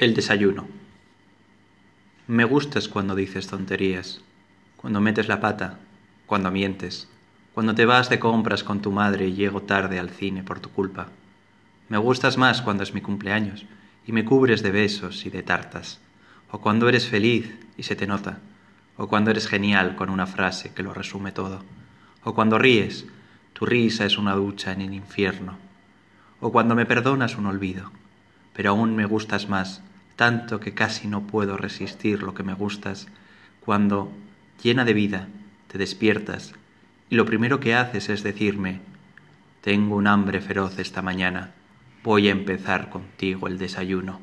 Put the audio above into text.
El desayuno. Me gustas cuando dices tonterías, cuando metes la pata, cuando mientes, cuando te vas de compras con tu madre y llego tarde al cine por tu culpa. Me gustas más cuando es mi cumpleaños y me cubres de besos y de tartas, o cuando eres feliz y se te nota, o cuando eres genial con una frase que lo resume todo, o cuando ríes, tu risa es una ducha en el infierno, o cuando me perdonas un olvido, pero aún me gustas más tanto que casi no puedo resistir lo que me gustas, cuando, llena de vida, te despiertas y lo primero que haces es decirme, tengo un hambre feroz esta mañana, voy a empezar contigo el desayuno.